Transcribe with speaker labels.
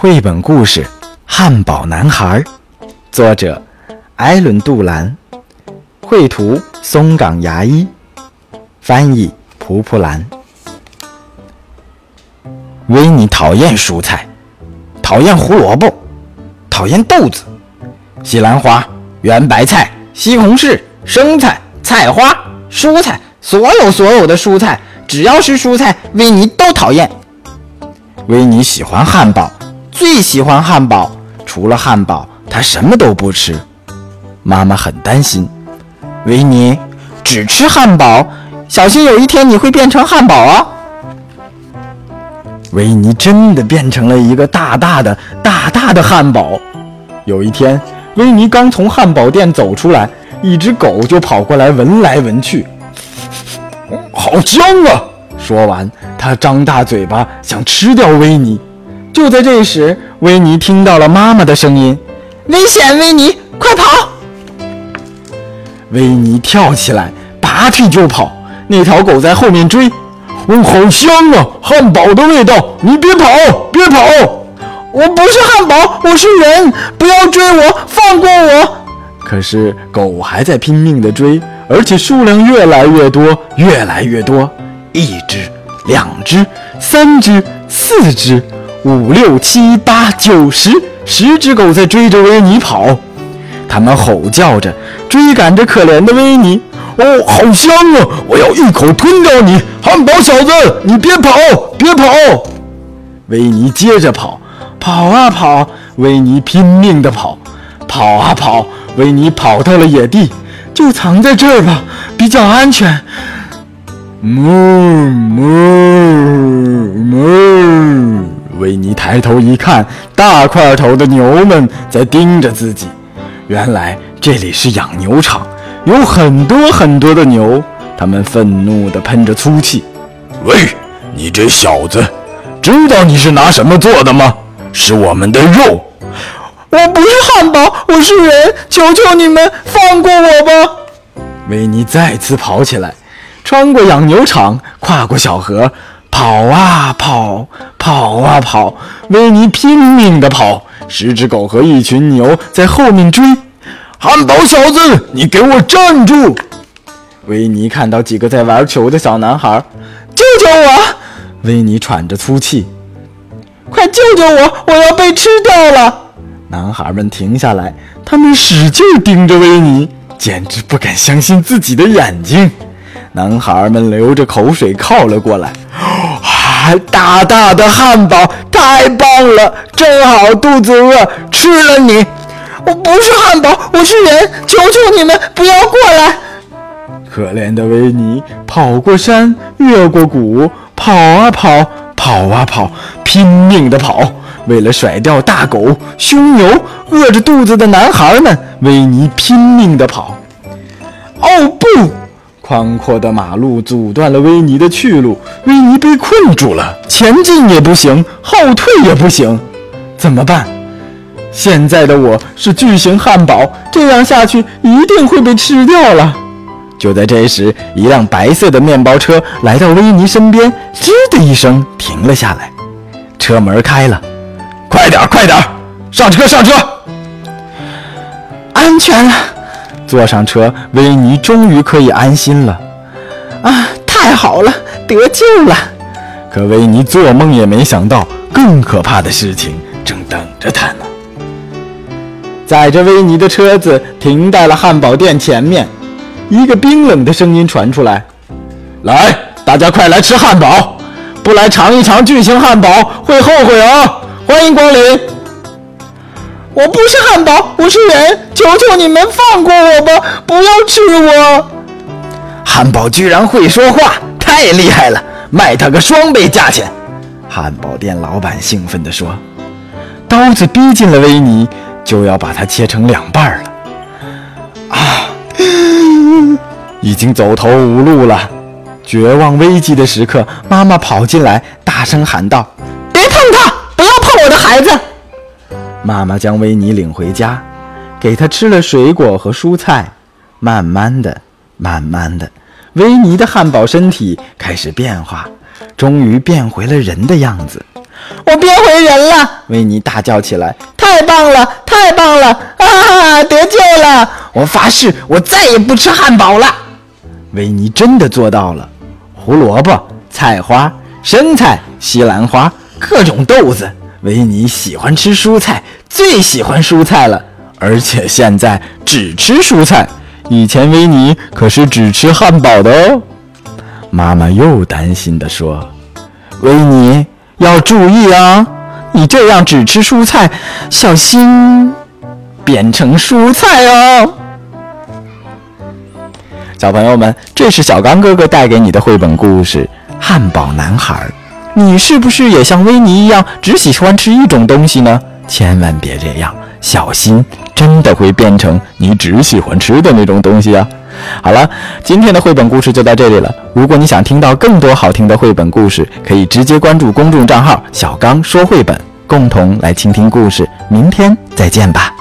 Speaker 1: 绘本故事《汉堡男孩》，作者艾伦·杜兰，绘图松冈牙医，翻译蒲蒲兰。维尼讨厌蔬菜，讨厌胡萝卜，讨厌豆子、西兰花、圆白菜、西红柿、生菜、菜花、蔬菜，所有所有的蔬菜，只要是蔬菜，维尼都讨厌。维尼喜欢汉堡。最喜欢汉堡，除了汉堡，他什么都不吃。妈妈很担心，维尼只吃汉堡，小心有一天你会变成汉堡啊！维尼真的变成了一个大大的、大大的汉堡。有一天，维尼刚从汉堡店走出来，一只狗就跑过来闻来闻去，好香啊！说完，它张大嘴巴想吃掉维尼。就在这时，维尼听到了妈妈的声音：“危险，维尼，快跑！”维尼跳起来，拔腿就跑。那条狗在后面追。“哦，好香啊，汉堡的味道！你别跑，别跑！
Speaker 2: 我不是汉堡，我是人，不要追我，放过我！”
Speaker 1: 可是狗还在拼命地追，而且数量越来越多，越来越多。一只，两只，三只，四只。五六七八九十，十只狗在追着维尼跑，它们吼叫着追赶着可怜的维尼。哦，好香啊！我要一口吞掉你，汉堡小子！你别跑，别跑！维尼接着跑，跑啊跑，维尼拼命地跑，跑啊跑，维尼跑到了野地，就藏在这儿吧，比较安全。哞哞抬头一看，大块头的牛们在盯着自己。原来这里是养牛场，有很多很多的牛，他们愤怒地喷着粗气。喂，你这小子，知道你是拿什么做的吗？是我们的肉。
Speaker 2: 我不是汉堡，我是人，求求你们放过我吧！
Speaker 1: 维尼再次跑起来，穿过养牛场，跨过小河。跑啊跑，跑啊跑，维尼拼命地跑。十只狗和一群牛在后面追。汉堡小子，你给我站住！维尼看到几个在玩球的小男孩，
Speaker 2: 救救我！
Speaker 1: 维尼喘着粗气，
Speaker 2: 快救救我！我要被吃掉了！
Speaker 1: 男孩们停下来，他们使劲盯着维尼，简直不敢相信自己的眼睛。男孩们流着口水靠了过来。大大的汉堡，太棒了！正好肚子饿，吃了你。
Speaker 2: 我不是汉堡，我是人，求求你们不要过来！
Speaker 1: 可怜的维尼跑过山，越过谷，跑啊跑，跑啊跑，拼命的跑。为了甩掉大狗、凶牛、饿着肚子的男孩们，维尼拼命的跑。哦不！宽阔的马路阻断了维尼的去路，维尼被困住了，前进也不行，后退也不行，怎么办？现在的我是巨型汉堡，这样下去一定会被吃掉了。就在这时，一辆白色的面包车来到维尼身边，吱的一声停了下来，车门开了，快点，快点，上车，上车，
Speaker 2: 安全了。
Speaker 1: 坐上车，维尼终于可以安心了。
Speaker 2: 啊，太好了，得救了！
Speaker 1: 可维尼做梦也没想到，更可怕的事情正等着他呢。载着维尼的车子停在了汉堡店前面，一个冰冷的声音传出来：“来，大家快来吃汉堡！不来尝一尝巨型汉堡会后悔哦！欢迎光临。”
Speaker 2: 我不是汉堡，我是人，求求你们放过我吧，不要吃我！
Speaker 1: 汉堡居然会说话，太厉害了，卖他个双倍价钱！汉堡店老板兴奋地说。刀子逼近了维尼，就要把它切成两半了。啊！已经走投无路了，绝望危机的时刻，妈妈跑进来，大声喊道：“
Speaker 2: 别碰他，不要碰我的孩子！”
Speaker 1: 妈妈将维尼领回家，给他吃了水果和蔬菜。慢慢的，慢慢的，维尼的汉堡身体开始变化，终于变回了人的样子。
Speaker 2: 我变回人了！
Speaker 1: 维尼大叫起来。
Speaker 2: 太棒了，太棒了！啊，得救了！
Speaker 1: 我发誓，我再也不吃汉堡了。维尼真的做到了。胡萝卜、菜花、生菜、西兰花，各种豆子。维尼喜欢吃蔬菜，最喜欢蔬菜了，而且现在只吃蔬菜。以前维尼可是只吃汉堡的哦。妈妈又担心地说：“维尼要注意啊，你这样只吃蔬菜，小心变成蔬菜哦。”小朋友们，这是小刚哥哥带给你的绘本故事《汉堡男孩》。你是不是也像维尼一样只喜欢吃一种东西呢？千万别这样，小心真的会变成你只喜欢吃的那种东西啊！好了，今天的绘本故事就到这里了。如果你想听到更多好听的绘本故事，可以直接关注公众账号“小刚说绘本”，共同来倾听故事。明天再见吧。